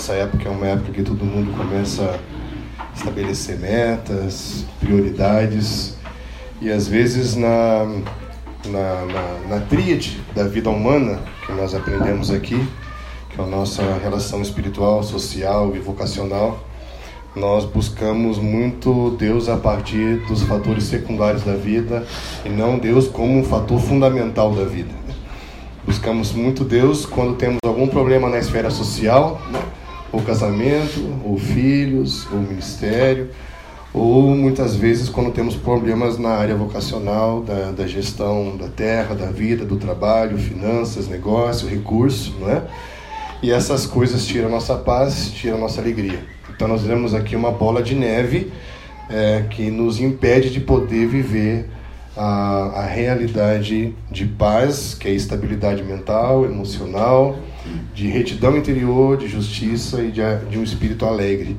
essa época é uma época que todo mundo começa a estabelecer metas, prioridades, e às vezes na, na, na, na tríade da vida humana que nós aprendemos aqui, que é a nossa relação espiritual, social e vocacional, nós buscamos muito Deus a partir dos fatores secundários da vida e não Deus como um fator fundamental da vida. Buscamos muito Deus quando temos algum problema na esfera social, né? Ou casamento, ou filhos, ou ministério, ou muitas vezes quando temos problemas na área vocacional, da, da gestão da terra, da vida, do trabalho, finanças, negócio, recurso, não é? E essas coisas tiram nossa paz, tiram nossa alegria. Então nós vemos aqui uma bola de neve é, que nos impede de poder viver a, a realidade de paz, que é estabilidade mental, emocional, de retidão interior, de justiça e de, de um espírito alegre.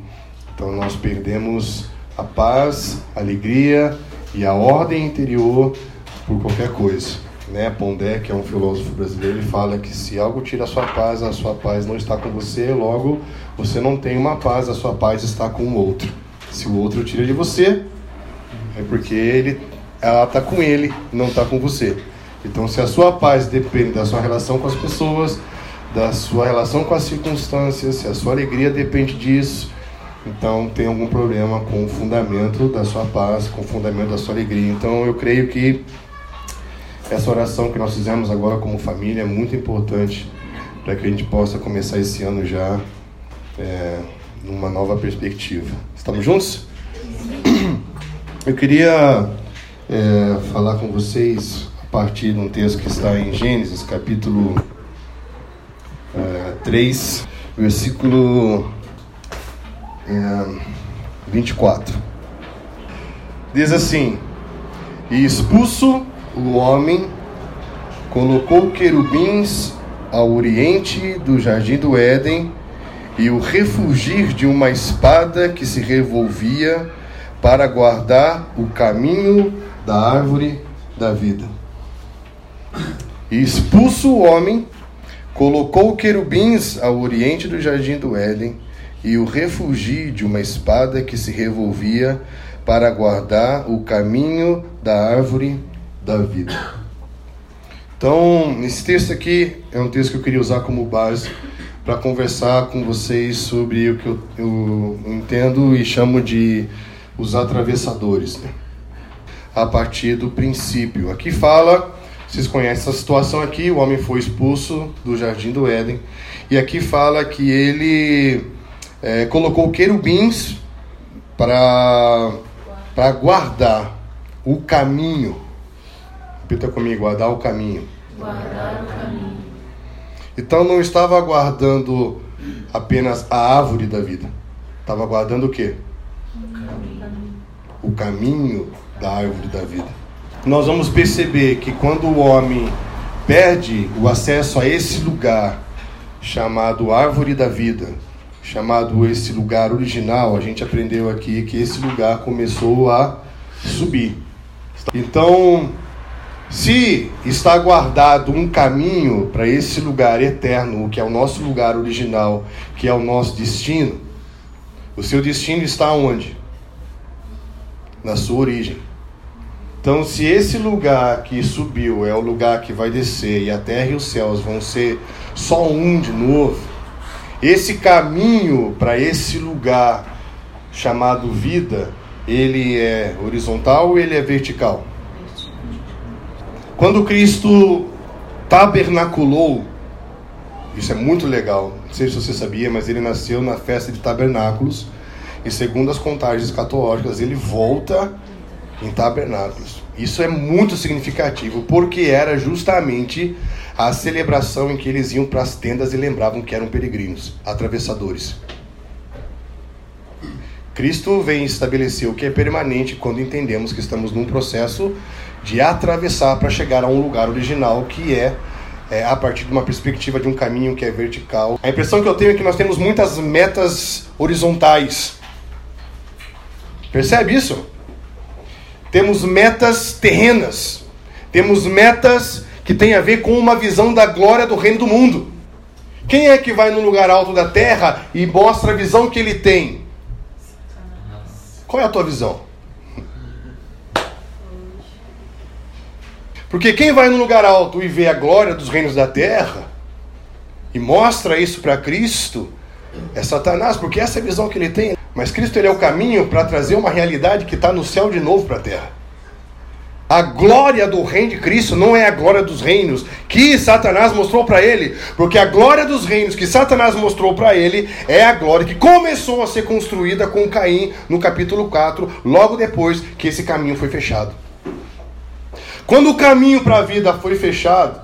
Então nós perdemos a paz, a alegria e a ordem interior por qualquer coisa. Né? Pondé, que é um filósofo brasileiro, ele fala que se algo tira a sua paz, a sua paz não está com você, logo você não tem uma paz, a sua paz está com o outro. Se o outro tira de você, é porque ele, ela está com ele, não está com você. Então, se a sua paz depende da sua relação com as pessoas, da sua relação com as circunstâncias, se a sua alegria depende disso, então tem algum problema com o fundamento da sua paz, com o fundamento da sua alegria. Então, eu creio que essa oração que nós fizemos agora como família é muito importante para que a gente possa começar esse ano já é, numa nova perspectiva. Estamos juntos? Eu queria é, falar com vocês a partir de um texto que está em Gênesis, capítulo é, 3, versículo é, 24. Diz assim: E expulso o homem, colocou querubins ao oriente do jardim do Éden e o refugir de uma espada que se revolvia para guardar o caminho da árvore da vida. E expulso o homem, colocou querubins ao oriente do jardim do Éden e o refugir de uma espada que se revolvia para guardar o caminho da árvore da vida. Então, esse texto aqui é um texto que eu queria usar como base para conversar com vocês sobre o que eu, eu, entendo e chamo de os atravessadores. Né? A partir do princípio. Aqui fala, vocês conhecem essa situação aqui, o homem foi expulso do jardim do Éden. E aqui fala que ele é, colocou querubins para guardar o caminho. Repita comigo, guardar o caminho. Guardar o caminho. Então não estava aguardando apenas a árvore da vida. Estava aguardando o quê? O caminho da árvore da vida. Nós vamos perceber que quando o homem perde o acesso a esse lugar chamado árvore da vida, chamado esse lugar original, a gente aprendeu aqui que esse lugar começou a subir. Então, se está guardado um caminho para esse lugar eterno, que é o nosso lugar original, que é o nosso destino, o seu destino está onde? Na sua origem. Então, se esse lugar que subiu é o lugar que vai descer e a terra e os céus vão ser só um de novo, esse caminho para esse lugar chamado vida, ele é horizontal ou ele é vertical? Quando Cristo tabernaculou, isso é muito legal, não sei se você sabia, mas ele nasceu na festa de tabernáculos, e segundo as contagens escatológicas, ele volta em tabernáculos. Isso é muito significativo, porque era justamente a celebração em que eles iam para as tendas e lembravam que eram peregrinos, atravessadores. Cristo vem estabelecer o que é permanente quando entendemos que estamos num processo de atravessar para chegar a um lugar original que é, é, a partir de uma perspectiva de um caminho que é vertical. A impressão que eu tenho é que nós temos muitas metas horizontais. Percebe isso? Temos metas terrenas. Temos metas que têm a ver com uma visão da glória do reino do mundo. Quem é que vai no lugar alto da terra e mostra a visão que ele tem? Qual é a tua visão? Porque quem vai no lugar alto e vê a glória dos reinos da terra e mostra isso para Cristo é Satanás, porque essa é a visão que ele tem. Mas Cristo ele é o caminho para trazer uma realidade que está no céu de novo para a terra. A glória do reino de Cristo não é a glória dos reinos que Satanás mostrou para ele, porque a glória dos reinos que Satanás mostrou para ele é a glória que começou a ser construída com Caim no capítulo 4, logo depois que esse caminho foi fechado. Quando o caminho para a vida foi fechado,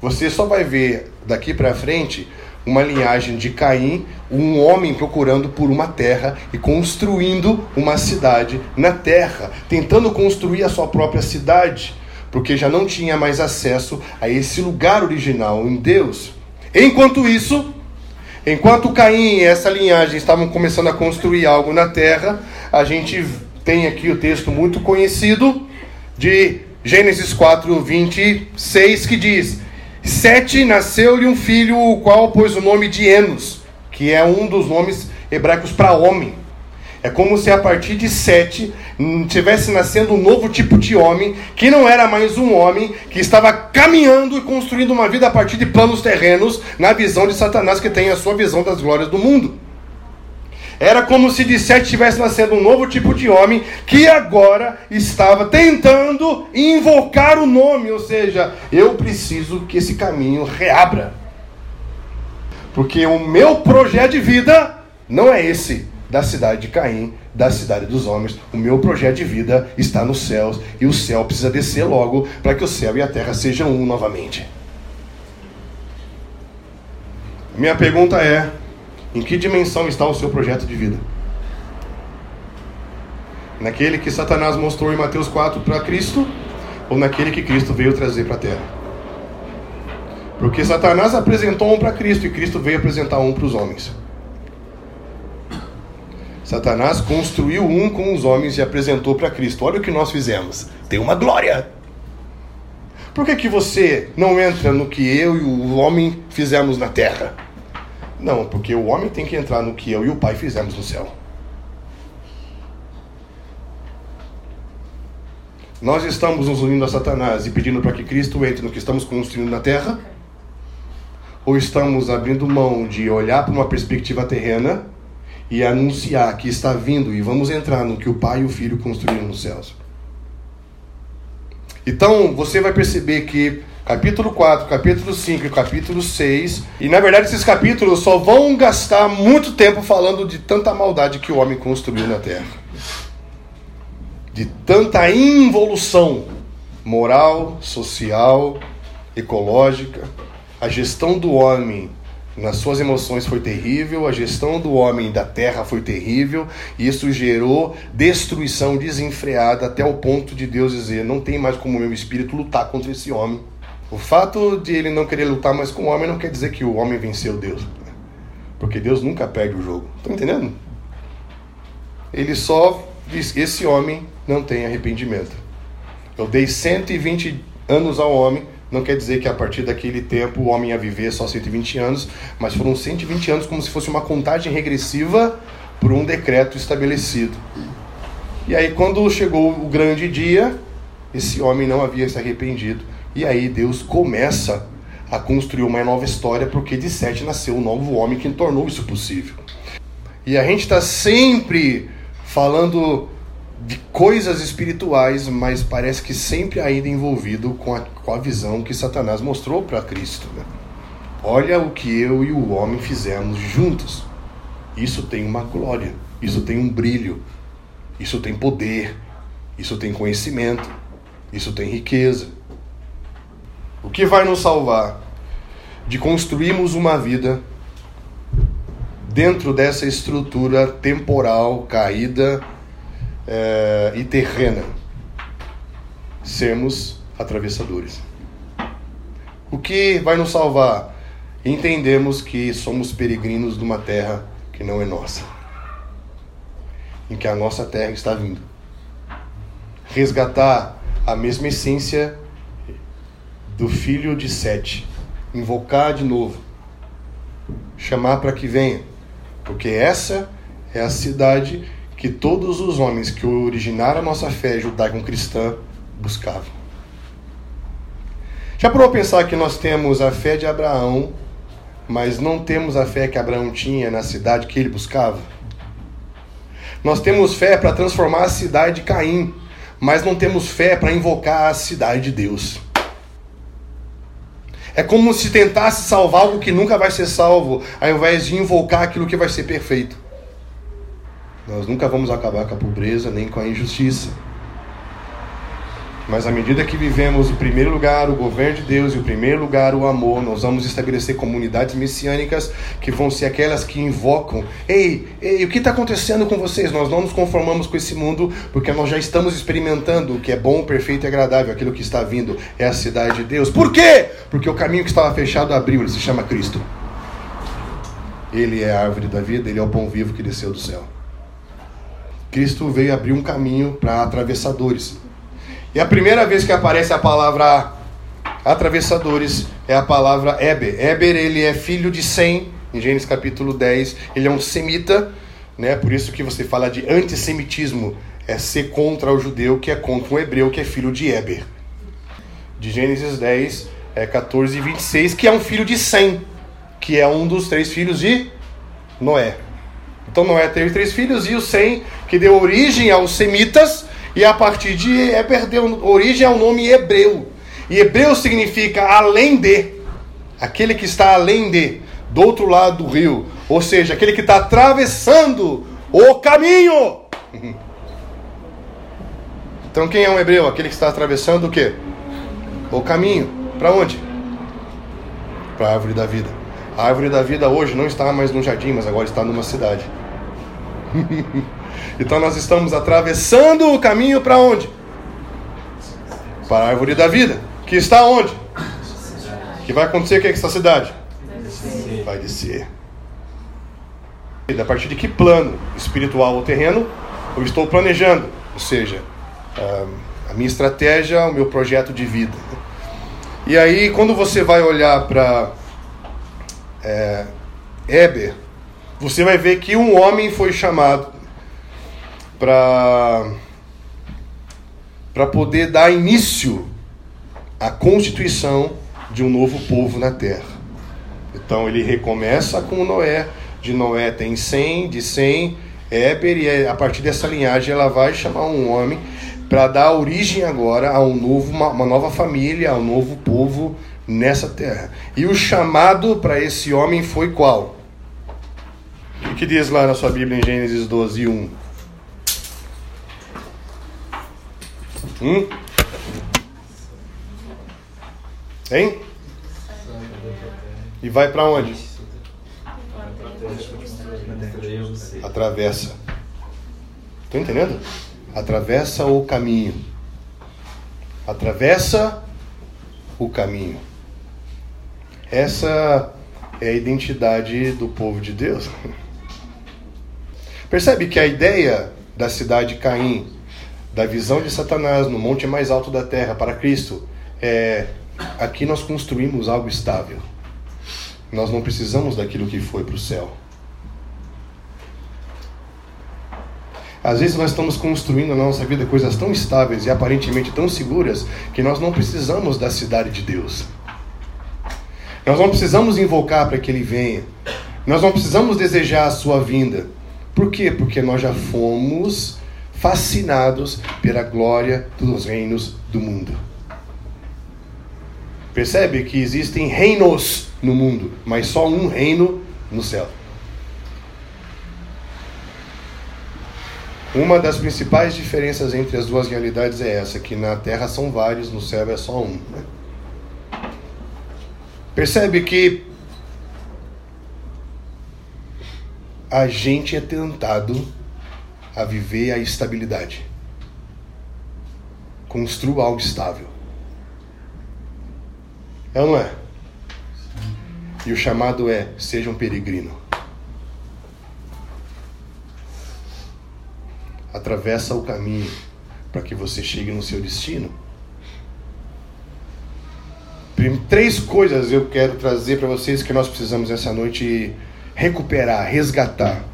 você só vai ver daqui para frente uma linhagem de Caim, um homem procurando por uma terra e construindo uma cidade na terra, tentando construir a sua própria cidade, porque já não tinha mais acesso a esse lugar original em Deus. Enquanto isso, enquanto Caim e essa linhagem estavam começando a construir algo na terra, a gente tem aqui o texto muito conhecido de Gênesis 4, 26, que diz: Sete nasceu-lhe um filho, o qual pôs o nome de Enos, que é um dos nomes hebraicos para homem. É como se a partir de Sete tivesse nascendo um novo tipo de homem, que não era mais um homem que estava caminhando e construindo uma vida a partir de planos terrenos, na visão de Satanás, que tem a sua visão das glórias do mundo. Era como se de Sete estivesse nascendo um novo tipo de homem que agora estava tentando invocar o nome, ou seja, eu preciso que esse caminho reabra. Porque o meu projeto de vida não é esse da cidade de Caim, da cidade dos homens. O meu projeto de vida está nos céus e o céu precisa descer logo para que o céu e a terra sejam um novamente. Minha pergunta é: em que dimensão está o seu projeto de vida? Naquele que Satanás mostrou em Mateus 4 para Cristo ou naquele que Cristo veio trazer para a terra? Porque Satanás apresentou um para Cristo e Cristo veio apresentar um para os homens. Satanás construiu um com os homens e apresentou para Cristo. Olha o que nós fizemos. Tem uma glória. Por que, que você não entra no que eu e o homem fizemos na terra? Não, porque o homem tem que entrar no que eu e o Pai fizemos no céu. Nós estamos nos unindo a Satanás e pedindo para que Cristo entre no que estamos construindo na terra? Ou estamos abrindo mão de olhar para uma perspectiva terrena e anunciar que está vindo e vamos entrar no que o Pai e o Filho construíram nos céus? Então, você vai perceber que capítulo 4, capítulo 5 e capítulo 6. E na verdade esses capítulos só vão gastar muito tempo falando de tanta maldade que o homem construiu na terra. De tanta involução moral, social, ecológica. A gestão do homem nas suas emoções foi terrível, a gestão do homem da terra foi terrível, e isso gerou destruição desenfreada até o ponto de Deus dizer: não tem mais como o meu espírito lutar contra esse homem o fato de ele não querer lutar mais com o homem não quer dizer que o homem venceu Deus. Porque Deus nunca perde o jogo. Estão entendendo? Ele só diz: esse homem não tem arrependimento. Eu dei 120 anos ao homem, não quer dizer que a partir daquele tempo o homem ia viver só 120 anos, mas foram 120 anos como se fosse uma contagem regressiva por um decreto estabelecido. E aí, quando chegou o grande dia, esse homem não havia se arrependido. E aí Deus começa a construir uma nova história, porque de Sete nasceu um novo homem que tornou isso possível. E a gente está sempre falando de coisas espirituais, mas parece que sempre ainda envolvido com a, com a visão que Satanás mostrou para Cristo. Né? Olha o que eu e o homem fizemos juntos. Isso tem uma glória, isso tem um brilho, isso tem poder, isso tem conhecimento, isso tem riqueza. O que vai nos salvar de construirmos uma vida dentro dessa estrutura temporal, caída é, e terrena? Sermos atravessadores. O que vai nos salvar? Entendemos que somos peregrinos de uma terra que não é nossa, em que a nossa terra está vindo. Resgatar a mesma essência do filho de Sete, invocar de novo chamar para que venha, porque essa é a cidade que todos os homens que originaram a nossa fé judaico-cristã buscavam. Já parou pensar que nós temos a fé de Abraão, mas não temos a fé que Abraão tinha na cidade que ele buscava? Nós temos fé para transformar a cidade de Caim, mas não temos fé para invocar a cidade de Deus. É como se tentasse salvar algo que nunca vai ser salvo, ao invés de invocar aquilo que vai ser perfeito. Nós nunca vamos acabar com a pobreza nem com a injustiça. Mas à medida que vivemos o primeiro lugar, o governo de Deus, e o primeiro lugar, o amor, nós vamos estabelecer comunidades messiânicas que vão ser aquelas que invocam: ei, ei, o que está acontecendo com vocês? Nós não nos conformamos com esse mundo porque nós já estamos experimentando o que é bom, perfeito e agradável, aquilo que está vindo é a cidade de Deus. Por quê? Porque o caminho que estava fechado abriu, ele se chama Cristo. Ele é a árvore da vida, ele é o pão vivo que desceu do céu. Cristo veio abrir um caminho para atravessadores. E a primeira vez que aparece a palavra atravessadores é a palavra Eber. Eber, ele é filho de Sem, em Gênesis capítulo 10. Ele é um semita, né? por isso que você fala de antissemitismo. É ser contra o judeu que é contra o hebreu que é filho de Eber. De Gênesis 10, é 14 e 26, que é um filho de Sem, que é um dos três filhos de Noé. Então Noé teve três filhos e o Sem, que deu origem aos semitas, e a partir de Eber deu origem ao nome hebreu. E hebreu significa além de, aquele que está além de, do outro lado do rio. Ou seja, aquele que está atravessando o caminho. Então quem é um hebreu? Aquele que está atravessando o quê? O caminho. Para onde? Para a árvore da vida. A árvore da vida hoje não está mais no jardim, mas agora está numa cidade. Então nós estamos atravessando o caminho para onde? Para a árvore da vida. Que está onde? Que vai acontecer o que é essa cidade? Vai descer. A partir de que plano espiritual ou terreno eu estou planejando? Ou seja, a minha estratégia, o meu projeto de vida. E aí, quando você vai olhar para é, Eber, você vai ver que um homem foi chamado para para poder dar início à constituição de um novo povo na terra. Então ele recomeça com Noé, de Noé tem 100, de 100 Éber e a partir dessa linhagem ela vai chamar um homem para dar origem agora a um novo, uma, uma nova família, a um novo povo nessa terra. E o chamado para esse homem foi qual? O que, diz lá na sua Bíblia em Gênesis 12, 1? Hum? Hein? E vai para onde? Atravessa. Estão entendendo? Atravessa o caminho. Atravessa o caminho. Essa é a identidade do povo de Deus. Percebe que a ideia da cidade Caim da visão de Satanás no monte mais alto da terra para Cristo, é, aqui nós construímos algo estável. Nós não precisamos daquilo que foi para o céu. Às vezes nós estamos construindo na nossa vida coisas tão estáveis e aparentemente tão seguras que nós não precisamos da cidade de Deus. Nós não precisamos invocar para que Ele venha. Nós não precisamos desejar a sua vinda. Por quê? Porque nós já fomos fascinados pela glória dos reinos do mundo. Percebe que existem reinos no mundo, mas só um reino no céu. Uma das principais diferenças entre as duas realidades é essa, que na terra são vários, no céu é só um. Né? Percebe que a gente é tentado a viver a estabilidade. Construa algo estável. É ou não é? E o chamado é: seja um peregrino. Atravessa o caminho para que você chegue no seu destino. três coisas eu quero trazer para vocês que nós precisamos essa noite recuperar, resgatar.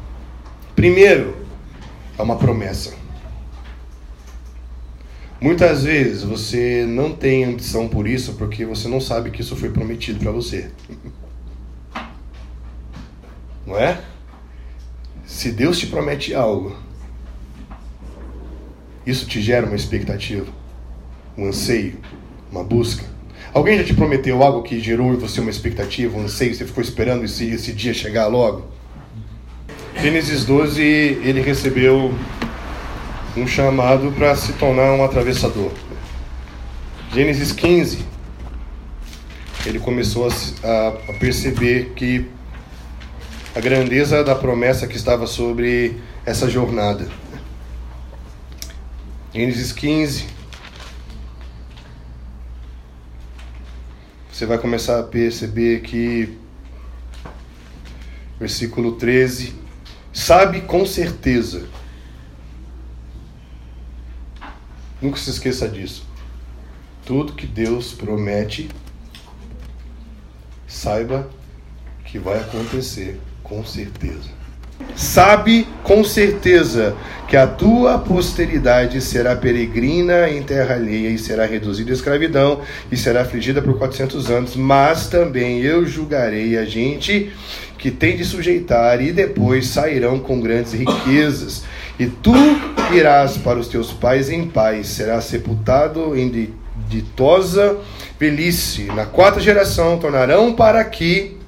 Primeiro, é uma promessa. Muitas vezes você não tem ambição por isso porque você não sabe que isso foi prometido para você. Não é? Se Deus te promete algo, isso te gera uma expectativa, um anseio, uma busca. Alguém já te prometeu algo que gerou em você uma expectativa, um anseio, você ficou esperando esse, esse dia chegar logo? Gênesis 12, ele recebeu um chamado para se tornar um atravessador. Gênesis 15, ele começou a, a, perceber que a grandeza da promessa que estava sobre essa jornada. Gênesis 15. Você vai começar a perceber que, versículo 13, sabe com certeza. Nunca se esqueça disso. Tudo que Deus promete, saiba que vai acontecer com certeza sabe com certeza que a tua posteridade será peregrina em terra alheia e será reduzida à escravidão e será afligida por 400 anos, mas também eu julgarei a gente que tem de sujeitar e depois sairão com grandes riquezas. E tu irás para os teus pais em paz, serás sepultado em ditosa velhice. Na quarta geração tornarão para aqui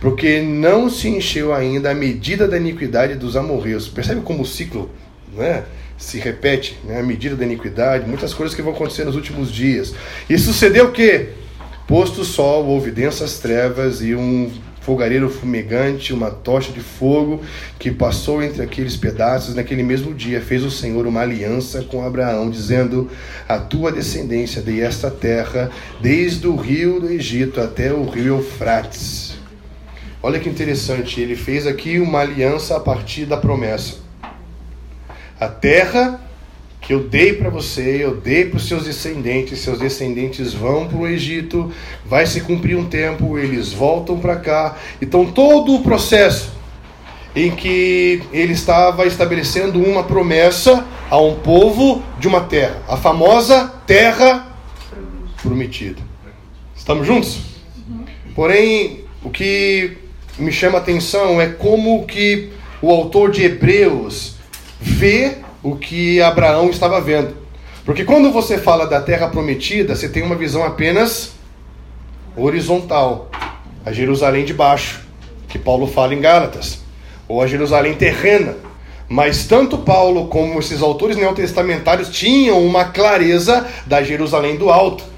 porque não se encheu ainda a medida da iniquidade dos amorreus. Percebe como o ciclo né, se repete, né, a medida da iniquidade, muitas coisas que vão acontecer nos últimos dias. E sucedeu o quê? Posto o sol, houve densas trevas e um fogareiro fumegante, uma tocha de fogo que passou entre aqueles pedaços. Naquele mesmo dia fez o Senhor uma aliança com Abraão, dizendo: A tua descendência dei esta terra, desde o rio do Egito até o rio Eufrates Olha que interessante, ele fez aqui uma aliança a partir da promessa. A terra que eu dei para você, eu dei para os seus descendentes, seus descendentes vão para o Egito, vai se cumprir um tempo, eles voltam para cá. Então todo o processo em que ele estava estabelecendo uma promessa a um povo de uma terra, a famosa terra prometida. Estamos juntos? Porém, o que me chama a atenção é como que o autor de Hebreus vê o que Abraão estava vendo. Porque quando você fala da terra prometida, você tem uma visão apenas horizontal, a Jerusalém de baixo, que Paulo fala em Gálatas, ou a Jerusalém terrena. Mas tanto Paulo como esses autores neotestamentários tinham uma clareza da Jerusalém do alto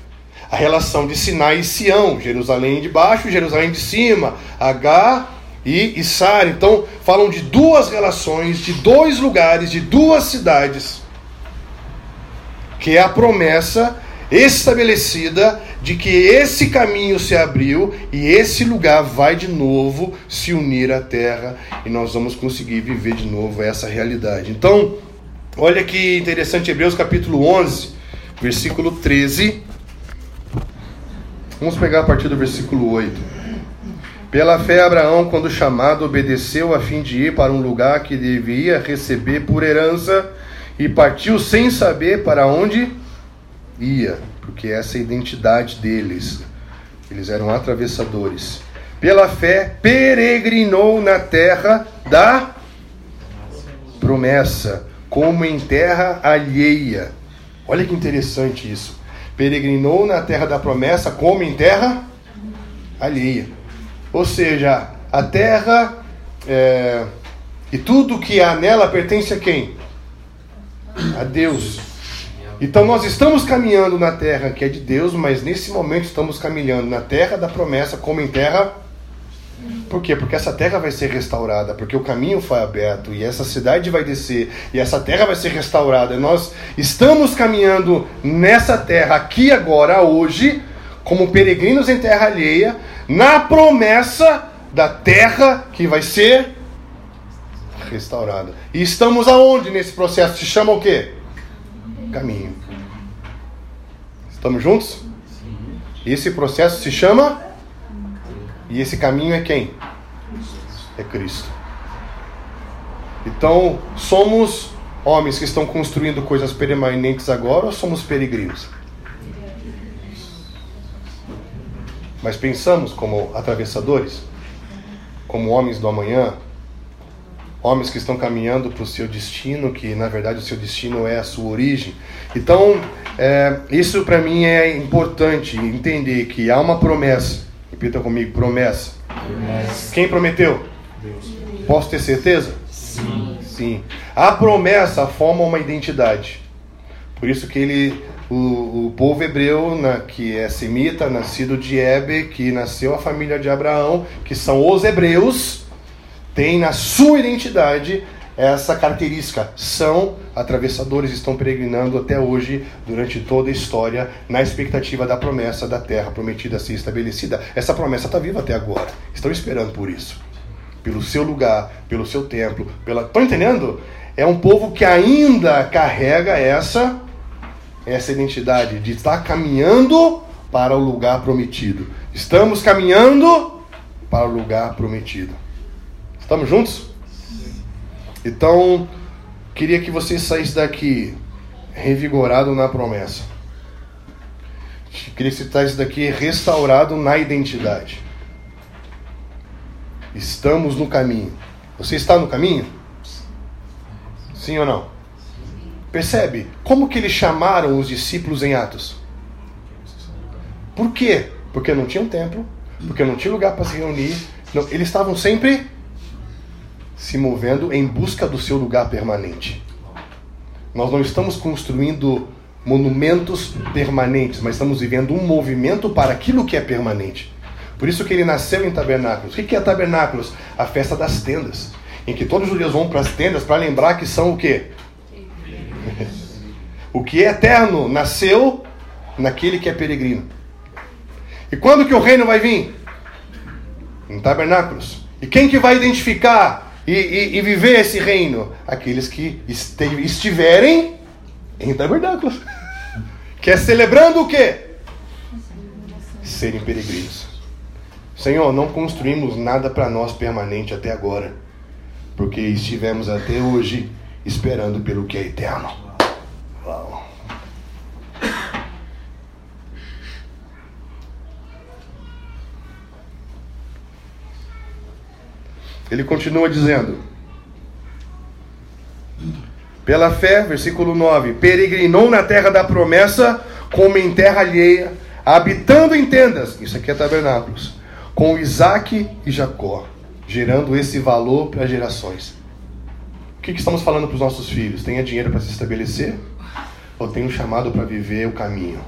a relação de Sinai e Sião, Jerusalém de baixo, Jerusalém de cima, H e Sara. Então, falam de duas relações, de dois lugares, de duas cidades, que é a promessa estabelecida de que esse caminho se abriu e esse lugar vai de novo se unir à terra e nós vamos conseguir viver de novo essa realidade. Então, olha que interessante, Hebreus capítulo 11, versículo 13 Vamos pegar a partir do versículo 8. Pela fé, Abraão, quando chamado, obedeceu a fim de ir para um lugar que devia receber por herança e partiu sem saber para onde ia, porque essa é a identidade deles. Eles eram atravessadores. Pela fé, peregrinou na terra da promessa, como em terra alheia. Olha que interessante isso peregrinou na terra da promessa como em terra alheia. Ou seja, a terra é, e tudo que há nela pertence a quem? A Deus. Então nós estamos caminhando na terra que é de Deus, mas nesse momento estamos caminhando na terra da promessa como em terra por quê? Porque essa terra vai ser restaurada, porque o caminho foi aberto e essa cidade vai descer e essa terra vai ser restaurada. Nós estamos caminhando nessa terra aqui agora, hoje, como peregrinos em terra alheia, na promessa da terra que vai ser restaurada. E estamos aonde nesse processo? Se chama o quê? Caminho. Estamos juntos? Esse processo se chama. E esse caminho é quem? É Cristo. Então, somos homens que estão construindo coisas permanentes agora ou somos peregrinos? Mas pensamos como atravessadores, como homens do amanhã, homens que estão caminhando para o seu destino, que na verdade o seu destino é a sua origem. Então, é, isso para mim é importante entender que há uma promessa. Repita comigo: promessa. promessa. Quem prometeu? Deus. Posso ter certeza? Sim. Sim. A promessa forma uma identidade. Por isso que ele, o, o povo hebreu, na, que é semita, nascido de Eber, que nasceu a família de Abraão, que são os hebreus, tem na sua identidade essa característica. São atravessadores, estão peregrinando até hoje, durante toda a história, na expectativa da promessa da terra prometida a ser estabelecida. Essa promessa está viva até agora. Estão esperando por isso. Pelo seu lugar, pelo seu templo. Pela... Estão entendendo? É um povo que ainda carrega essa, essa identidade de estar caminhando para o lugar prometido. Estamos caminhando para o lugar prometido. Estamos juntos? Então, queria que você saísse daqui revigorado na promessa. Queria que você saísse daqui restaurado na identidade. Estamos no caminho. Você está no caminho? Sim ou não? Percebe? Como que eles chamaram os discípulos em Atos? Por quê? Porque não tinha um templo, porque não tinha lugar para se reunir. Não, eles estavam sempre se movendo em busca do seu lugar permanente. Nós não estamos construindo monumentos permanentes, mas estamos vivendo um movimento para aquilo que é permanente. Por isso que ele nasceu em tabernáculos. O que é tabernáculos? A festa das tendas, em que todos os judeus vão para as tendas para lembrar que são o quê? o que é eterno nasceu naquele que é peregrino. E quando que o reino vai vir? Em tabernáculos. E quem que vai identificar e, e, e viver esse reino? Aqueles que estiverem em tabernáculos. Que é celebrando o quê? Serem peregrinos. Senhor, não construímos nada para nós permanente até agora, porque estivemos até hoje esperando pelo que é eterno. Uau. Ele continua dizendo: Pela fé, versículo 9: Peregrinou na terra da promessa, como em terra alheia, habitando em tendas, isso aqui é tabernáculos, com Isaac e Jacó, gerando esse valor para gerações. O que, que estamos falando para os nossos filhos? Tenha dinheiro para se estabelecer? Ou tem um chamado para viver o caminho?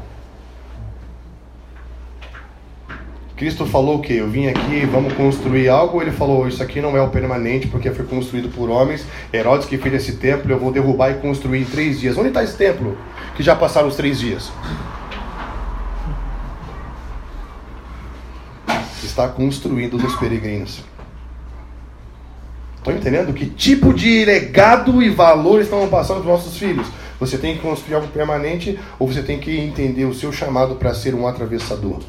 Cristo falou o quê? Eu vim aqui, vamos construir algo. Ele falou: Isso aqui não é o permanente, porque foi construído por homens. Herodes que fez esse templo, eu vou derrubar e construir em três dias. Onde está esse templo? Que já passaram os três dias. Está construído nos peregrinos. Estão entendendo que tipo de legado e valor estão passando para os nossos filhos? Você tem que construir algo permanente ou você tem que entender o seu chamado para ser um atravessador?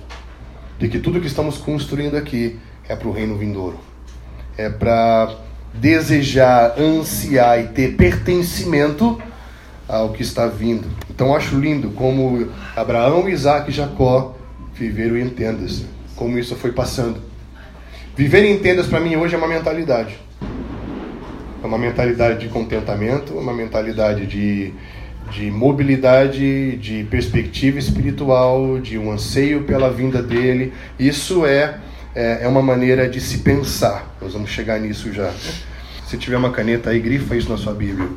De que tudo que estamos construindo aqui é para o reino vindouro. É para desejar, ansiar e ter pertencimento ao que está vindo. Então acho lindo como Abraão, Isaac e Jacó viveram em tendas, como isso foi passando. Viver em tendas para mim hoje é uma mentalidade. É uma mentalidade de contentamento, uma mentalidade de de mobilidade, de perspectiva espiritual, de um anseio pela vinda dele. Isso é, é, é, uma maneira de se pensar. Nós vamos chegar nisso já. Se tiver uma caneta aí, grifa isso na sua Bíblia.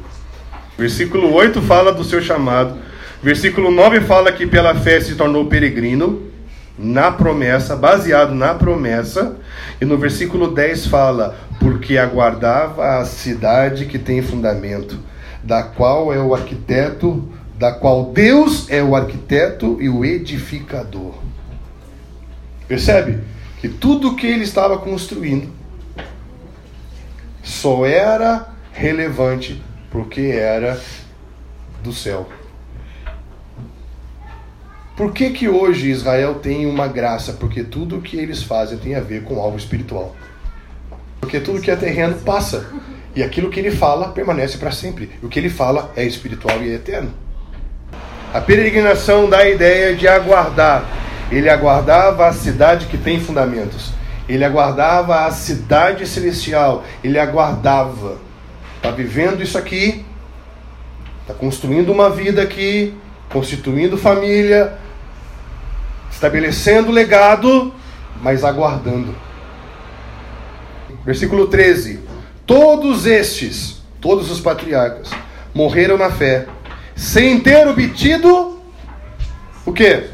Versículo 8 fala do seu chamado. Versículo 9 fala que pela fé se tornou peregrino, na promessa, baseado na promessa. E no versículo 10 fala, porque aguardava a cidade que tem fundamento da qual é o arquiteto, da qual Deus é o arquiteto e o edificador. Percebe? Que tudo que ele estava construindo só era relevante porque era do céu. Por que, que hoje Israel tem uma graça? Porque tudo que eles fazem tem a ver com algo espiritual. Porque tudo que é terreno passa. E aquilo que ele fala permanece para sempre. O que ele fala é espiritual e é eterno. A peregrinação dá a ideia de aguardar. Ele aguardava a cidade que tem fundamentos. Ele aguardava a cidade celestial. Ele aguardava. Está vivendo isso aqui. Está construindo uma vida aqui. Constituindo família. Estabelecendo legado. Mas aguardando. Versículo 13. Todos estes, todos os patriarcas, morreram na fé, sem ter obtido o que?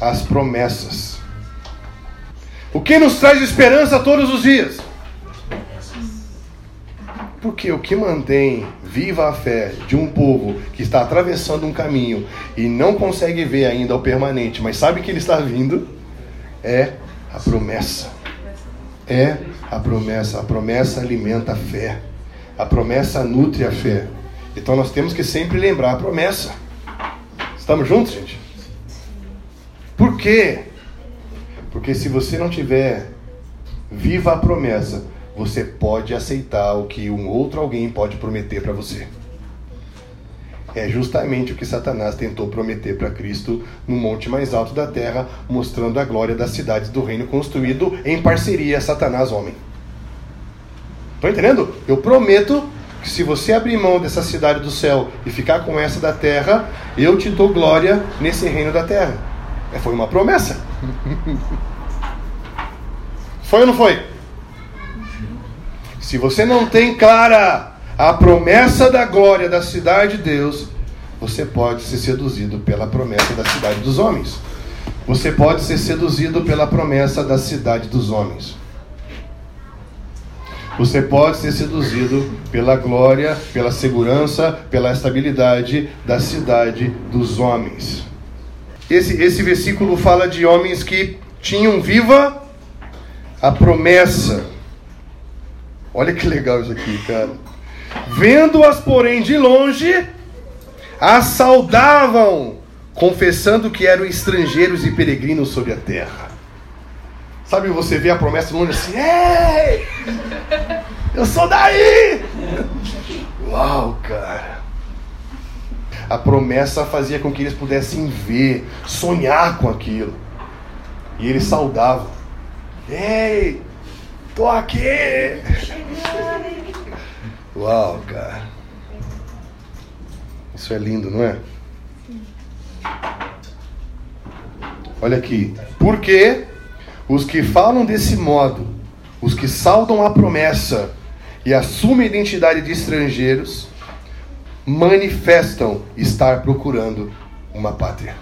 As promessas. O que nos traz esperança todos os dias? Porque o que mantém viva a fé de um povo que está atravessando um caminho e não consegue ver ainda o permanente, mas sabe que ele está vindo, é a promessa. É a promessa. A promessa alimenta a fé. A promessa nutre a fé. Então nós temos que sempre lembrar a promessa. Estamos juntos, gente? Por quê? Porque se você não tiver viva a promessa, você pode aceitar o que um outro alguém pode prometer para você. É justamente o que Satanás tentou prometer para Cristo no monte mais alto da terra, mostrando a glória das cidades do reino construído em parceria Satanás-homem. Estão entendendo? Eu prometo que se você abrir mão dessa cidade do céu e ficar com essa da terra, eu te dou glória nesse reino da terra. É, foi uma promessa. foi ou não foi? Se você não tem clara a promessa da glória da cidade de Deus, você pode ser seduzido pela promessa da cidade dos homens. Você pode ser seduzido pela promessa da cidade dos homens. Você pode ser seduzido pela glória, pela segurança, pela estabilidade da cidade dos homens. Esse, esse versículo fala de homens que tinham viva a promessa. Olha que legal isso aqui, cara. Vendo-as, porém, de longe, as saudavam, confessando que eram estrangeiros e peregrinos sobre a terra. Sabe, você vê a promessa longe assim, ei! Eu sou daí! Uau, cara! A promessa fazia com que eles pudessem ver, sonhar com aquilo. E eles saudavam. Ei! Tô aqui! Uau, cara. Isso é lindo, não é? Olha aqui. Porque os que falam desse modo, os que saudam a promessa e assumem a identidade de estrangeiros, manifestam estar procurando uma pátria.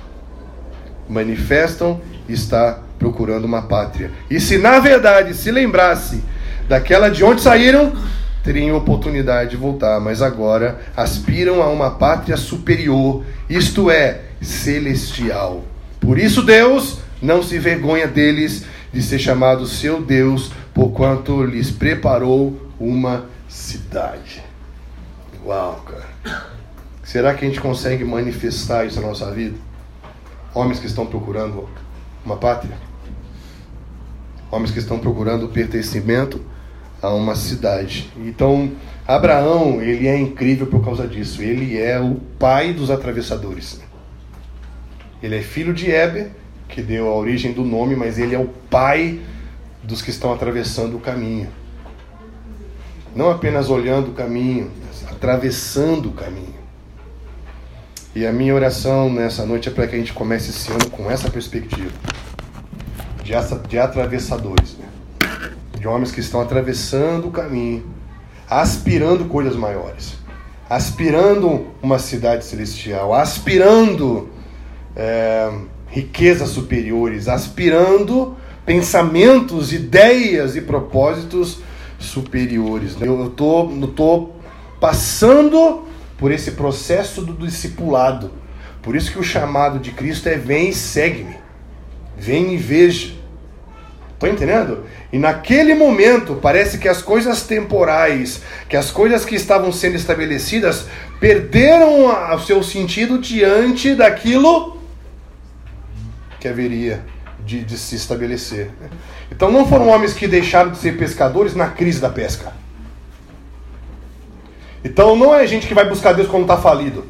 Manifestam estar procurando uma pátria. E se na verdade se lembrasse daquela de onde saíram, teriam oportunidade de voltar, mas agora aspiram a uma pátria superior, isto é, celestial. Por isso Deus não se vergonha deles de ser chamado seu Deus, porquanto lhes preparou uma cidade. Uau, cara. Será que a gente consegue manifestar isso na nossa vida? Homens que estão procurando uma pátria? Homens que estão procurando pertencimento a uma cidade. Então, Abraão, ele é incrível por causa disso. Ele é o pai dos atravessadores. Ele é filho de Eber, que deu a origem do nome, mas ele é o pai dos que estão atravessando o caminho. Não apenas olhando o caminho, atravessando o caminho. E a minha oração nessa noite é para que a gente comece esse ano com essa perspectiva de, de atravessadores. Né? de homens que estão atravessando o caminho, aspirando coisas maiores, aspirando uma cidade celestial, aspirando é, riquezas superiores, aspirando pensamentos, ideias e propósitos superiores. Eu estou tô, tô passando por esse processo do discipulado. Por isso que o chamado de Cristo é vem e segue-me. Vem e veja. Estão entendendo? E naquele momento, parece que as coisas temporais, que as coisas que estavam sendo estabelecidas, perderam o seu sentido diante daquilo que haveria de, de se estabelecer. Então não foram homens que deixaram de ser pescadores na crise da pesca. Então não é gente que vai buscar Deus quando está falido.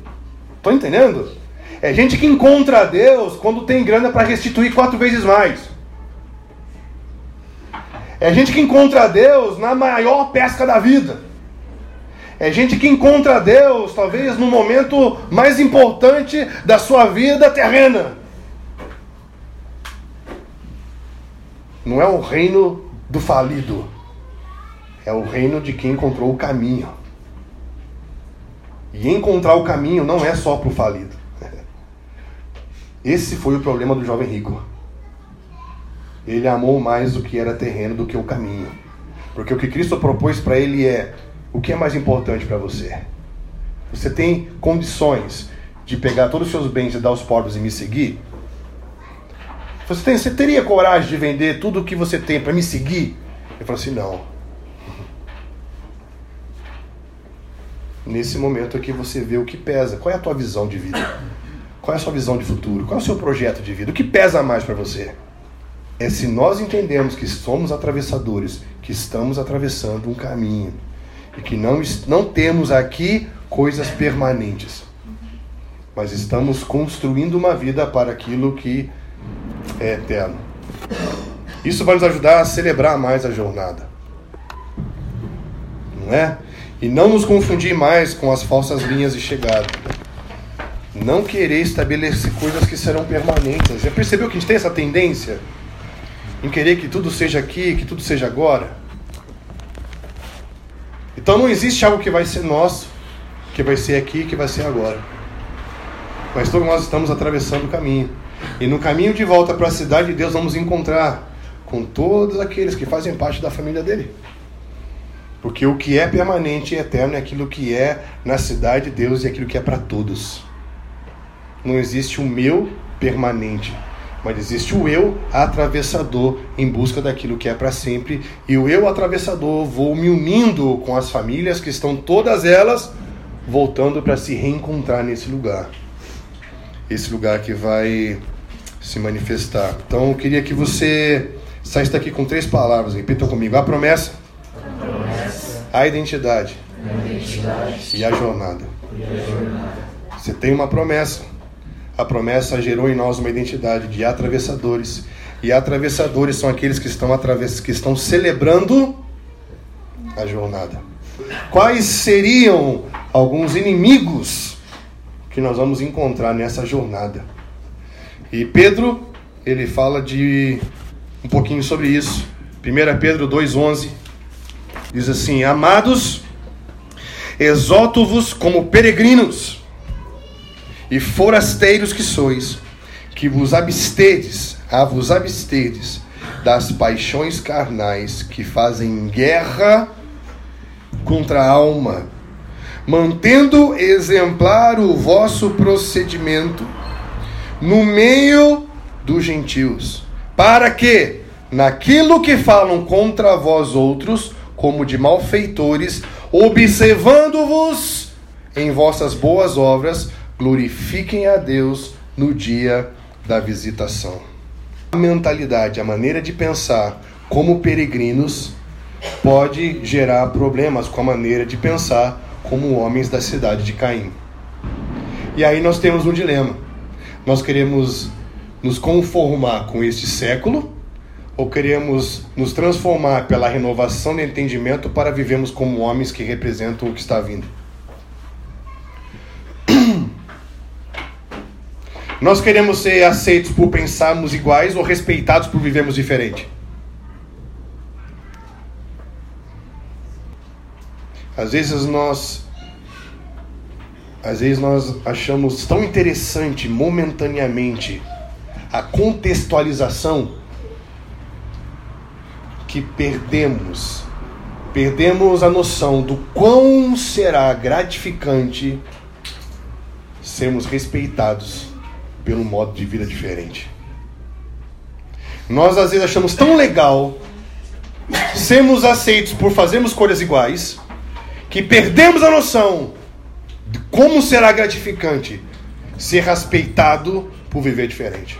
Estão entendendo? É gente que encontra Deus quando tem grana para restituir quatro vezes mais. É gente que encontra Deus na maior pesca da vida. É gente que encontra Deus, talvez no momento mais importante da sua vida terrena. Não é o reino do falido, é o reino de quem encontrou o caminho. E encontrar o caminho não é só para o falido. Esse foi o problema do jovem rico. Ele amou mais o que era terreno do que o caminho. Porque o que Cristo propôs para ele é: o que é mais importante para você? Você tem condições de pegar todos os seus bens e dar aos pobres e me seguir? Você, tem, você teria coragem de vender tudo o que você tem para me seguir? Ele falou assim: não. Nesse momento aqui você vê o que pesa. Qual é a tua visão de vida? Qual é a sua visão de futuro? Qual é o seu projeto de vida? O que pesa mais para você? É se nós entendemos que somos atravessadores, que estamos atravessando um caminho e que não, não temos aqui coisas permanentes, mas estamos construindo uma vida para aquilo que é eterno. Isso vai nos ajudar a celebrar mais a jornada. Não é? E não nos confundir mais com as falsas linhas de chegada. Não querer estabelecer coisas que serão permanentes. Já percebeu que a gente tem essa tendência? Em querer que tudo seja aqui, que tudo seja agora? Então não existe algo que vai ser nosso, que vai ser aqui, que vai ser agora. Mas todos nós estamos atravessando o caminho. E no caminho de volta para a cidade de Deus vamos encontrar com todos aqueles que fazem parte da família dele. Porque o que é permanente e eterno é aquilo que é na cidade de Deus e aquilo que é para todos. Não existe o meu permanente, mas existe o eu atravessador em busca daquilo que é para sempre. E o eu atravessador vou me unindo com as famílias que estão todas elas voltando para se reencontrar nesse lugar. Esse lugar que vai se manifestar. Então eu queria que você saísse daqui com três palavras. Repitam comigo: a promessa a identidade, a identidade e, a jornada. e a jornada. Você tem uma promessa. A promessa gerou em nós uma identidade de atravessadores. E atravessadores são aqueles que estão, atravess... que estão celebrando a jornada. Quais seriam alguns inimigos que nós vamos encontrar nessa jornada? E Pedro, ele fala de um pouquinho sobre isso. 1 Pedro 2,11 Diz assim: Amados, exalto-vos como peregrinos e forasteiros que sois, que vos abstedes, a vos abstedes das paixões carnais que fazem guerra contra a alma, mantendo exemplar o vosso procedimento no meio dos gentios, para que, naquilo que falam contra vós outros, como de malfeitores, observando-vos em vossas boas obras, glorifiquem a Deus no dia da visitação. A mentalidade, a maneira de pensar como peregrinos pode gerar problemas com a maneira de pensar como homens da cidade de Caim. E aí nós temos um dilema. Nós queremos nos conformar com este século ou queremos nos transformar pela renovação do entendimento para vivermos como homens que representam o que está vindo? Nós queremos ser aceitos por pensarmos iguais ou respeitados por vivermos diferente? Às vezes nós às vezes nós achamos tão interessante momentaneamente a contextualização que perdemos, perdemos a noção do quão será gratificante sermos respeitados pelo modo de vida diferente. Nós às vezes achamos tão legal sermos aceitos por fazermos coisas iguais que perdemos a noção como será gratificante ser respeitado por viver diferente.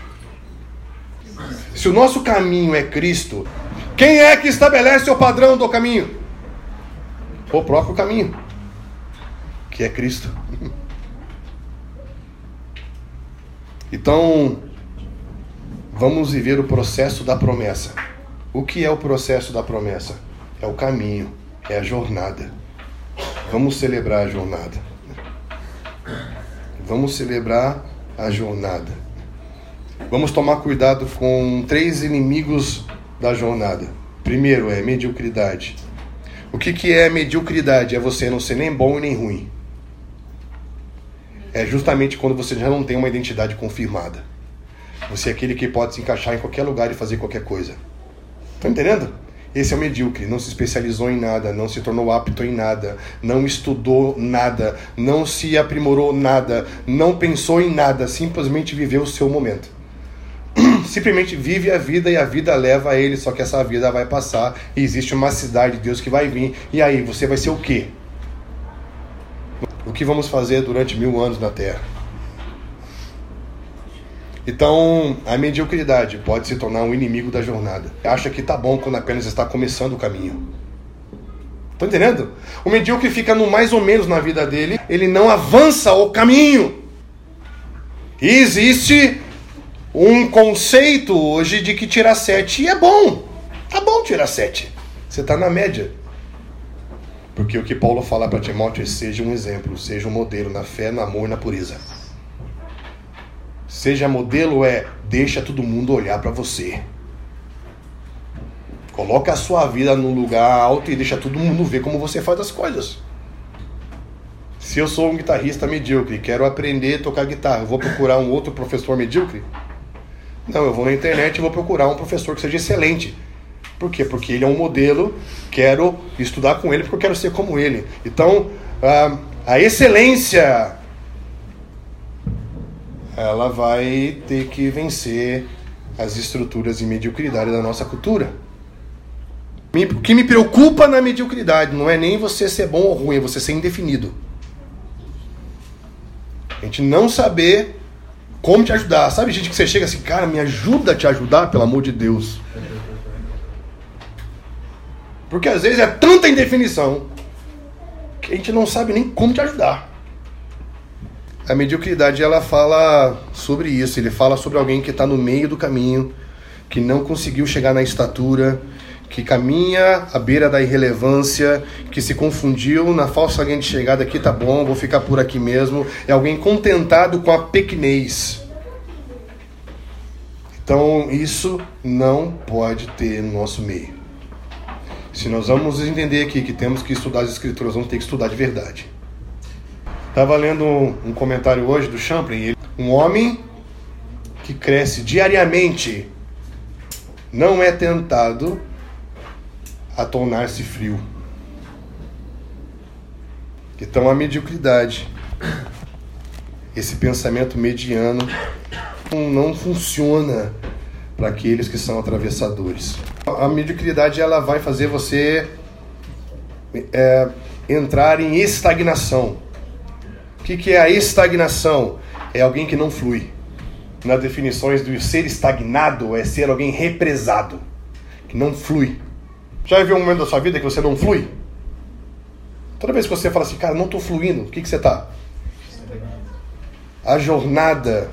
Se o nosso caminho é Cristo, quem é que estabelece o padrão do caminho? O próprio caminho, que é Cristo. Então, vamos viver o processo da promessa. O que é o processo da promessa? É o caminho, é a jornada. Vamos celebrar a jornada. Vamos celebrar a jornada. Vamos tomar cuidado com três inimigos da jornada. Primeiro é mediocridade. O que, que é mediocridade? É você não ser nem bom nem ruim. É justamente quando você já não tem uma identidade confirmada. Você é aquele que pode se encaixar em qualquer lugar e fazer qualquer coisa. Tá entendendo? Esse é o medíocre, não se especializou em nada, não se tornou apto em nada, não estudou nada, não se aprimorou nada, não pensou em nada, simplesmente viveu o seu momento. Simplesmente vive a vida e a vida leva a ele, só que essa vida vai passar e existe uma cidade de Deus que vai vir. E aí, você vai ser o quê? O que vamos fazer durante mil anos na Terra? Então, a mediocridade pode se tornar um inimigo da jornada. Acha que tá bom quando apenas está começando o caminho. Tá entendendo? O medíocre fica no mais ou menos na vida dele, ele não avança o caminho. E existe um conceito hoje de que tirar sete é bom. Tá bom tirar sete. Você tá na média. Porque o que Paulo fala para Timóteo é seja um exemplo, seja um modelo na fé, no amor e na pureza. Seja modelo é deixa todo mundo olhar para você. Coloca a sua vida no lugar alto e deixa todo mundo ver como você faz as coisas. Se eu sou um guitarrista medíocre quero aprender a tocar guitarra, vou procurar um outro professor medíocre? Não, eu vou na internet e vou procurar um professor que seja excelente. Por quê? Porque ele é um modelo, quero estudar com ele porque eu quero ser como ele. Então, a, a excelência ela vai ter que vencer as estruturas de mediocridade da nossa cultura. O que me preocupa na mediocridade não é nem você ser bom ou ruim, é você ser indefinido. A gente não saber como te ajudar. Sabe gente que você chega assim, cara, me ajuda a te ajudar, pelo amor de Deus. Porque às vezes é tanta indefinição que a gente não sabe nem como te ajudar. A mediocridade ela fala sobre isso. Ele fala sobre alguém que está no meio do caminho, que não conseguiu chegar na estatura, que caminha à beira da irrelevância, que se confundiu na falsa linha de chegada aqui, tá bom, vou ficar por aqui mesmo. É alguém contentado com a pequenez. Então, isso não pode ter no nosso meio. Se nós vamos entender aqui que temos que estudar as escrituras, vamos ter que estudar de verdade. Estava lendo um, comentário hoje do Champlin. Um homem que cresce diariamente não é tentado a tornar-se frio. Então a mediocridade, esse pensamento mediano, não funciona para aqueles que são atravessadores. A mediocridade ela vai fazer você é, entrar em estagnação. O que, que é a estagnação? É alguém que não flui. Nas definições do ser estagnado é ser alguém represado, que não flui. Já viu um momento da sua vida que você não flui? Toda vez que você fala assim, cara, não estou fluindo, o que, que você está? A jornada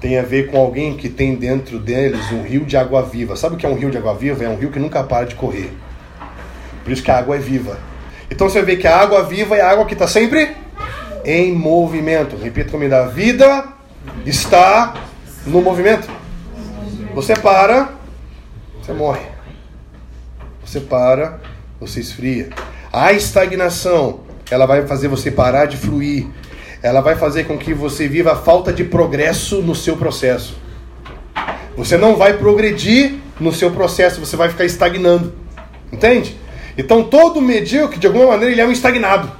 tem a ver com alguém que tem dentro deles um rio de água viva. Sabe o que é um rio de água viva? É um rio que nunca para de correr. Por isso que a água é viva. Então você vê que a água viva é a água que está sempre em movimento. Repita comigo: a vida está no movimento. Você para, você morre. Você para, você esfria. A estagnação, ela vai fazer você parar de fluir. Ela vai fazer com que você viva a falta de progresso no seu processo. Você não vai progredir no seu processo, você vai ficar estagnando. Entende? Então todo medíocre, de alguma maneira, ele é um estagnado.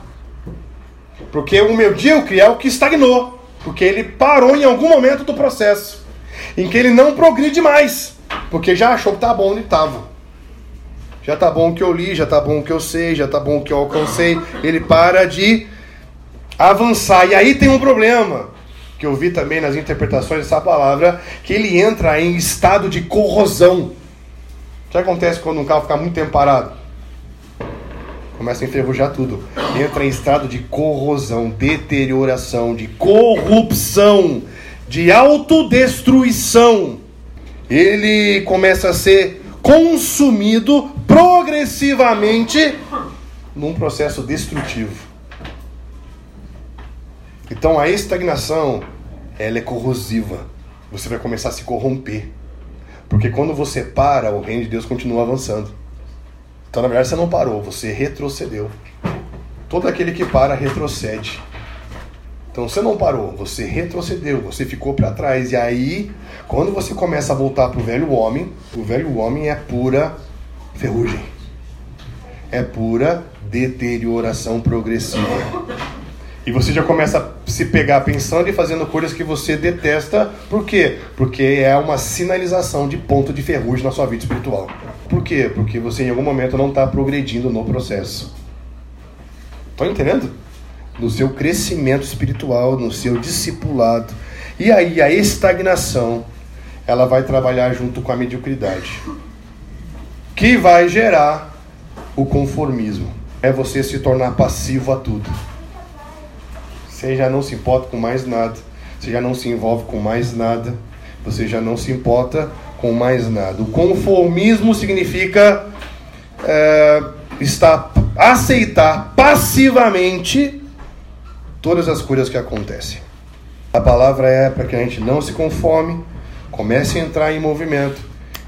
Porque o medíocre é o que estagnou. Porque ele parou em algum momento do processo. Em que ele não progride mais. Porque já achou que tá bom onde estava. Já tá bom o que eu li, já tá bom o que eu sei, já tá bom o que eu alcancei. Ele para de avançar. E aí tem um problema. que eu vi também nas interpretações dessa palavra, que ele entra em estado de corrosão. O que acontece quando um carro fica muito tempo parado? Começa a enferrujar tudo. Entra em estado de corrosão, deterioração, de corrupção, de autodestruição. Ele começa a ser consumido progressivamente num processo destrutivo. Então a estagnação, ela é corrosiva. Você vai começar a se corromper. Porque quando você para, o reino de Deus continua avançando. Então, na verdade, você não parou, você retrocedeu. Todo aquele que para, retrocede. Então, você não parou, você retrocedeu, você ficou para trás. E aí, quando você começa a voltar para o velho homem, o velho homem é pura ferrugem. É pura deterioração progressiva. E você já começa a se pegar pensando e fazendo coisas que você detesta. Por quê? Porque é uma sinalização de ponto de ferrugem na sua vida espiritual. Por quê? Porque você em algum momento não está progredindo no processo. Estão entendendo? No seu crescimento espiritual, no seu discipulado. E aí a estagnação, ela vai trabalhar junto com a mediocridade. Que vai gerar o conformismo. É você se tornar passivo a tudo. Você já não se importa com mais nada. Você já não se envolve com mais nada. Você já não se importa com mais nada. O conformismo significa é, estar, aceitar passivamente todas as coisas que acontecem. A palavra é para que a gente não se conforme, comece a entrar em movimento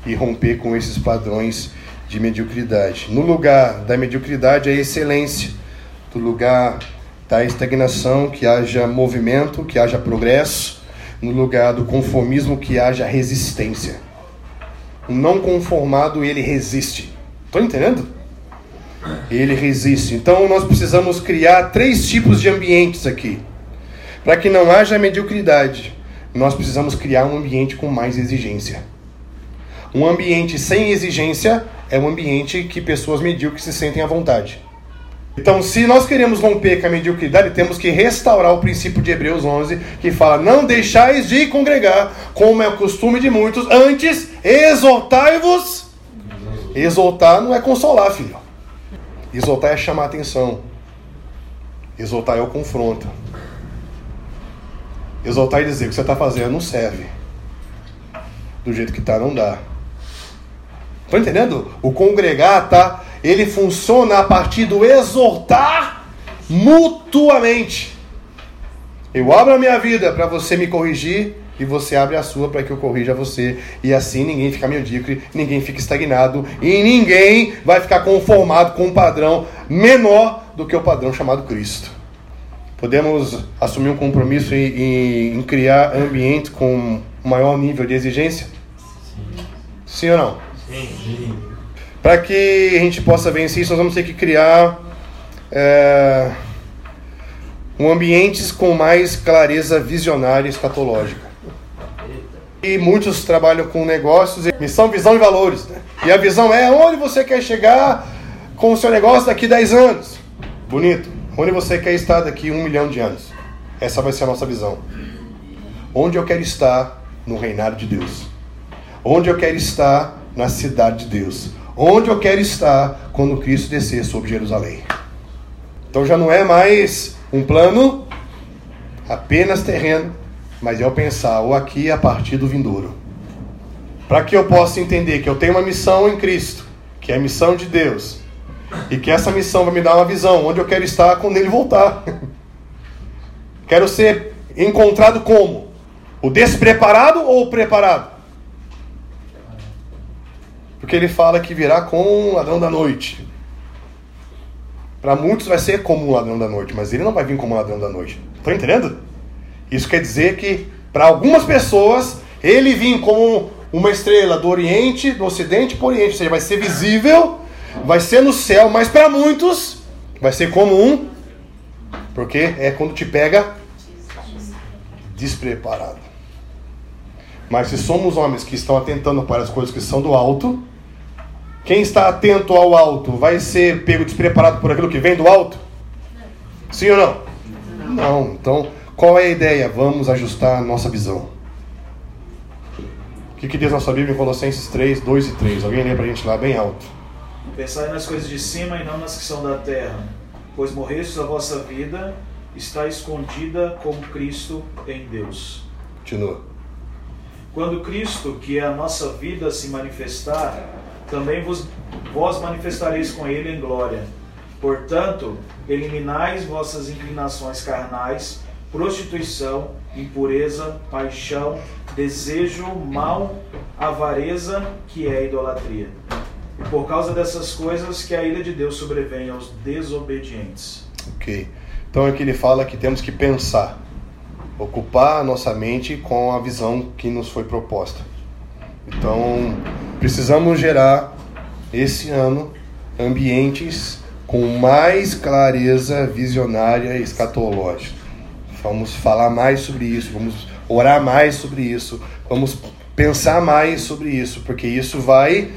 e romper com esses padrões de mediocridade. No lugar da mediocridade, a excelência. Do lugar da estagnação, que haja movimento, que haja progresso, no lugar do conformismo, que haja resistência. Não conformado, ele resiste. Estão entendendo? Ele resiste. Então nós precisamos criar três tipos de ambientes aqui. Para que não haja mediocridade, nós precisamos criar um ambiente com mais exigência. Um ambiente sem exigência é um ambiente que pessoas medíocres se sentem à vontade. Então, se nós queremos romper com a mediocridade, temos que restaurar o princípio de Hebreus 11, que fala: Não deixais de congregar, como é o costume de muitos, antes exortai-vos. Exortar não é consolar, filho. Exortar é chamar atenção. Exortar é o confronto. Exortar e dizer o que você está fazendo não serve. Do jeito que está, não dá. Estão entendendo? O congregar tá ele funciona a partir do exortar mutuamente. Eu abro a minha vida para você me corrigir e você abre a sua para que eu corrija você. E assim ninguém fica medíocre, ninguém fica estagnado e ninguém vai ficar conformado com um padrão menor do que o padrão chamado Cristo. Podemos assumir um compromisso em, em, em criar ambiente com maior nível de exigência? Sim, Sim ou não? Sim. Para que a gente possa vencer isso, nós vamos ter que criar é, um ambientes com mais clareza visionária e escatológica. E muitos trabalham com negócios, missão, visão e valores. Né? E a visão é onde você quer chegar com o seu negócio daqui 10 anos. Bonito. Onde você quer estar daqui um milhão de anos. Essa vai ser a nossa visão. Onde eu quero estar no reinado de Deus. Onde eu quero estar na cidade de Deus onde eu quero estar quando Cristo descer sobre Jerusalém. Então já não é mais um plano apenas terreno, mas é o pensar ou aqui a partir do vindouro. Para que eu possa entender que eu tenho uma missão em Cristo, que é a missão de Deus, e que essa missão vai me dar uma visão onde eu quero estar quando ele voltar. quero ser encontrado como? O despreparado ou o preparado? Porque ele fala que virá como um ladrão da noite. Para muitos vai ser como um ladrão da noite, mas ele não vai vir como um ladrão da noite. Estão entendendo? Isso quer dizer que, para algumas pessoas, ele vem como uma estrela do Oriente, do Ocidente para o Oriente. Ou seja, vai ser visível, vai ser no céu, mas para muitos vai ser como um. Porque é quando te pega despreparado. Mas se somos homens que estão atentando para as coisas que são do alto, quem está atento ao alto vai ser pego despreparado por aquilo que vem do alto? Sim ou não? Não. Então, Qual é a ideia? Vamos ajustar a nossa visão. O que, que diz na sua Bíblia em Colossenses 3, 2 e 3? Alguém lê para a gente lá bem alto. Pensai nas coisas de cima e não nas que são da terra, pois morrestes a vossa vida está escondida com Cristo em Deus. Continua. Quando Cristo, que é a nossa vida, se manifestar, também vos, vós manifestareis com Ele em glória. Portanto, eliminais vossas inclinações carnais, prostituição, impureza, paixão, desejo mal, avareza, que é idolatria. E por causa dessas coisas que a ira de Deus sobrevém aos desobedientes. Ok. Então aqui ele fala que temos que pensar, ocupar a nossa mente com a visão que nos foi proposta. Então precisamos gerar esse ano ambientes com mais clareza visionária e escatológica. Vamos falar mais sobre isso, vamos orar mais sobre isso, vamos pensar mais sobre isso, porque isso vai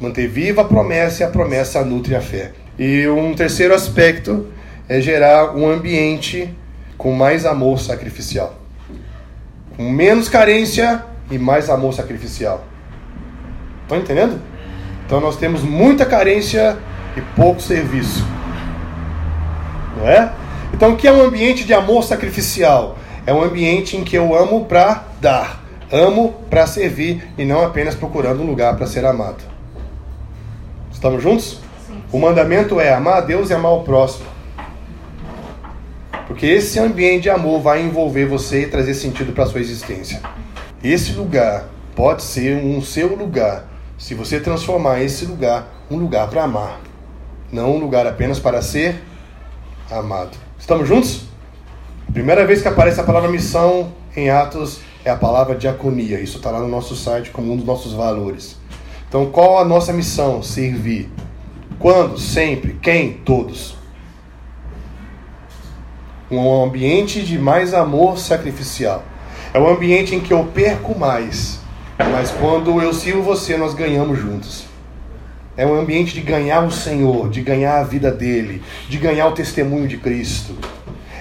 manter viva a promessa e a promessa nutre a fé. E um terceiro aspecto é gerar um ambiente com mais amor sacrificial. Com menos carência e mais amor sacrificial. Estão entendendo? Então nós temos muita carência e pouco serviço. Não é? Então o que é um ambiente de amor sacrificial? É um ambiente em que eu amo para dar, amo para servir e não apenas procurando um lugar para ser amado. Estamos juntos? Sim. O mandamento é amar a Deus e amar o próximo. Porque esse ambiente de amor vai envolver você e trazer sentido para sua existência. Esse lugar pode ser um seu lugar, se você transformar esse lugar um lugar para amar, não um lugar apenas para ser amado. Estamos juntos? A primeira vez que aparece a palavra missão em Atos é a palavra diaconia. Isso está lá no nosso site como um dos nossos valores. Então, qual a nossa missão? Servir. Quando? Sempre. Quem? Todos um ambiente de mais amor sacrificial. É um ambiente em que eu perco mais, mas quando eu sirvo você, nós ganhamos juntos. É um ambiente de ganhar o Senhor, de ganhar a vida dele, de ganhar o testemunho de Cristo.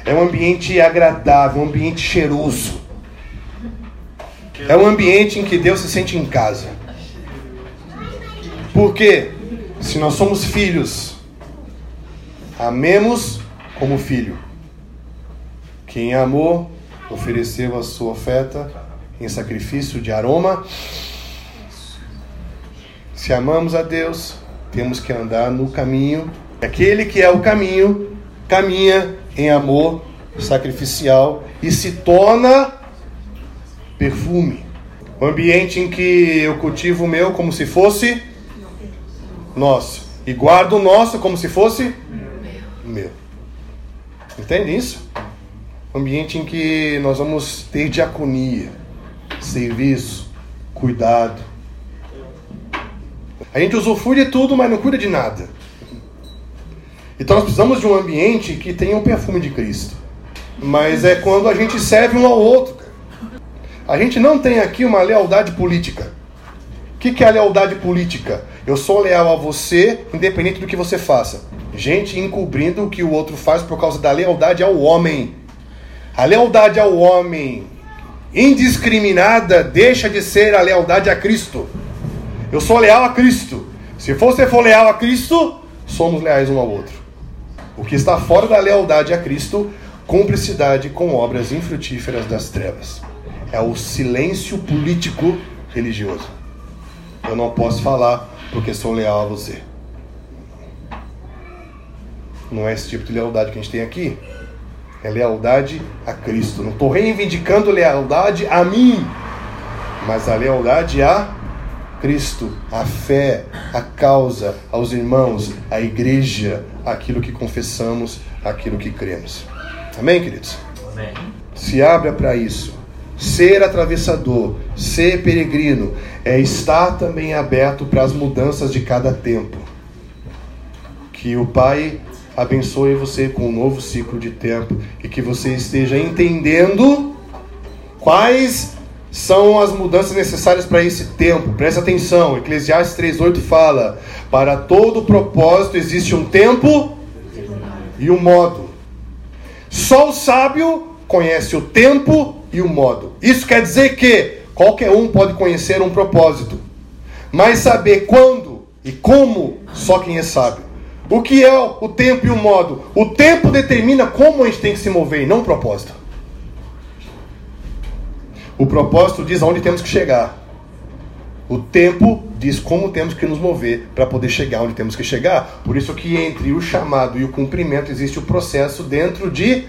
É um ambiente agradável, um ambiente cheiroso. É um ambiente em que Deus se sente em casa. Porque se nós somos filhos, amemos como filho. Quem amou, ofereceu a sua oferta em sacrifício de aroma. Se amamos a Deus, temos que andar no caminho. Aquele que é o caminho, caminha em amor sacrificial e se torna perfume. O ambiente em que eu cultivo o meu como se fosse nosso e guardo o nosso como se fosse meu. Entende isso? Ambiente em que nós vamos ter diaconia, serviço, cuidado. A gente usufrui de tudo, mas não cuida de nada. Então nós precisamos de um ambiente que tenha um perfume de Cristo. Mas é quando a gente serve um ao outro. A gente não tem aqui uma lealdade política. O que é a lealdade política? Eu sou leal a você, independente do que você faça. Gente encobrindo o que o outro faz por causa da lealdade ao homem a lealdade ao homem indiscriminada deixa de ser a lealdade a Cristo. Eu sou leal a Cristo. Se você for leal a Cristo, somos leais um ao outro. O que está fora da lealdade a Cristo, cumplicidade com obras infrutíferas das trevas. É o silêncio político religioso. Eu não posso falar porque sou leal a você. Não é esse tipo de lealdade que a gente tem aqui é lealdade a Cristo. Não estou reivindicando lealdade a mim, mas a lealdade a Cristo, a fé, a causa, aos irmãos, à igreja, aquilo que confessamos, aquilo que cremos. Amém, queridos? Amém. Se abra para isso. Ser atravessador, ser peregrino, é estar também aberto para as mudanças de cada tempo. Que o Pai abençoe você com um novo ciclo de tempo e que você esteja entendendo quais são as mudanças necessárias para esse tempo. Preste atenção, Eclesiastes 3:8 fala: "Para todo propósito existe um tempo e um modo. Só o sábio conhece o tempo e o modo. Isso quer dizer que qualquer um pode conhecer um propósito, mas saber quando e como, só quem é sábio. O que é o tempo e o modo? O tempo determina como a gente tem que se mover e não o propósito. O propósito diz aonde temos que chegar. O tempo diz como temos que nos mover para poder chegar onde temos que chegar. Por isso que entre o chamado e o cumprimento existe o processo dentro de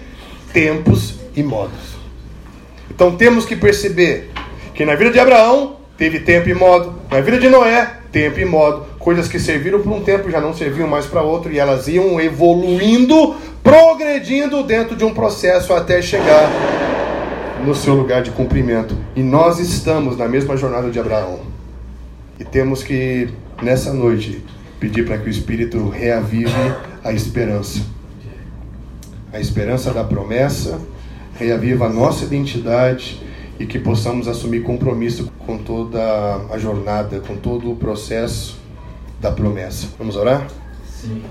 tempos e modos. Então temos que perceber que na vida de Abraão teve tempo e modo, na vida de Noé, tempo e modo, coisas que serviram por um tempo já não serviam mais para outro e elas iam evoluindo, progredindo dentro de um processo até chegar no seu lugar de cumprimento. E nós estamos na mesma jornada de Abraão. E temos que, nessa noite, pedir para que o Espírito reavive a esperança. A esperança da promessa, reaviva a nossa identidade e que possamos assumir compromisso com toda a jornada, com todo o processo da promessa. Vamos orar? Sim.